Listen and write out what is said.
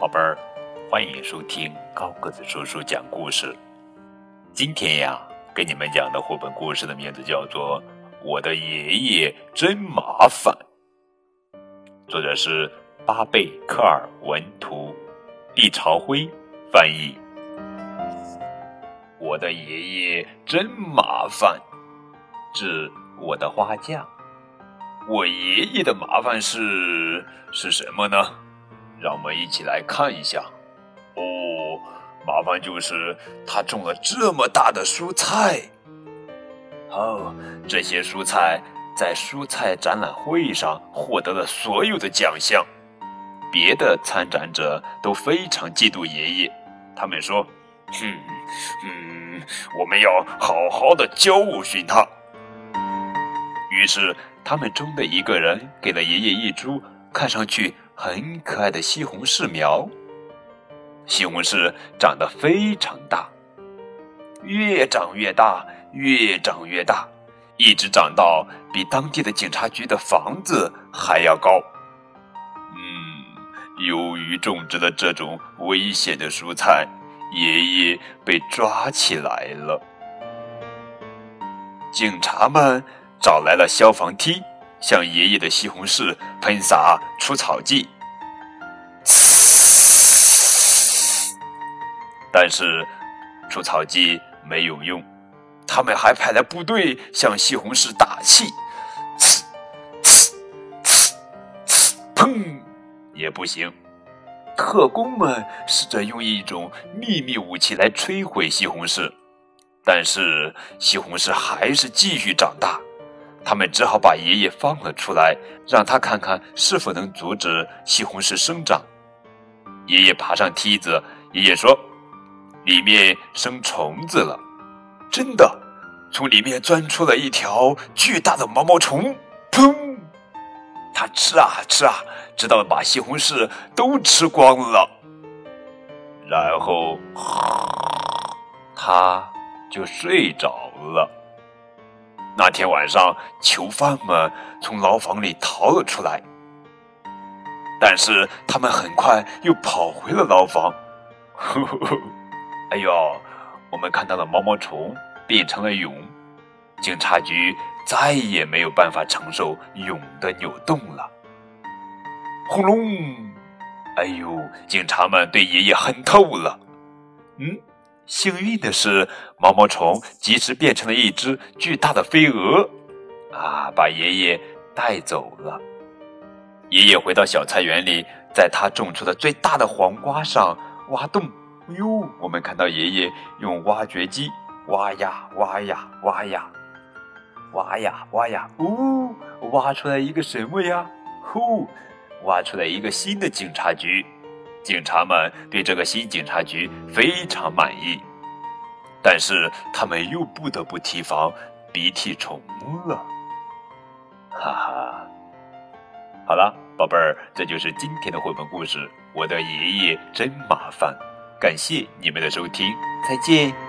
宝贝儿，欢迎收听高个子叔叔讲故事。今天呀，给你们讲的绘本故事的名字叫做《我的爷爷真麻烦》，作者是巴贝·克尔文图，毕朝辉翻译。我的爷爷真麻烦，致我的花匠。我爷爷的麻烦是是什么呢？让我们一起来看一下。哦，麻烦就是他种了这么大的蔬菜。哦，这些蔬菜在蔬菜展览会上获得了所有的奖项。别的参展者都非常嫉妒爷爷，他们说：“哼，嗯，我们要好好的教训他。”于是，他们中的一个人给了爷爷一株看上去很可爱的西红柿苗。西红柿长得非常大，越长越大，越长越大，一直长到比当地的警察局的房子还要高。嗯，由于种植了这种危险的蔬菜，爷爷被抓起来了。警察们。找来了消防梯，向爷爷的西红柿喷洒除草剂。但是除草剂没有用，他们还派来部队向西红柿打气。呲呲呲呲，砰，也不行。特工们试着用一种秘密武器来摧毁西红柿，但是西红柿还是继续长大。他们只好把爷爷放了出来，让他看看是否能阻止西红柿生长。爷爷爬上梯子，爷爷说：“里面生虫子了。”真的，从里面钻出了一条巨大的毛毛虫。砰！它吃啊吃啊，直到把西红柿都吃光了。然后，他就睡着了。那天晚上，囚犯们从牢房里逃了出来，但是他们很快又跑回了牢房。哎呦，我们看到了毛毛虫变成了蛹，警察局再也没有办法承受蛹的扭动了。轰隆！哎呦，警察们对爷爷恨透了。嗯。幸运的是，毛毛虫及时变成了一只巨大的飞蛾，啊，把爷爷带走了。爷爷回到小菜园里，在他种出的最大的黄瓜上挖洞。哎呦，我们看到爷爷用挖掘机挖呀挖呀挖呀，挖呀挖呀，呜，挖出来一个什么呀？呼，挖出来一个新的警察局。警察们对这个新警察局非常满意，但是他们又不得不提防鼻涕虫了。哈哈，好了，宝贝儿，这就是今天的绘本故事。我的爷爷真麻烦，感谢你们的收听，再见。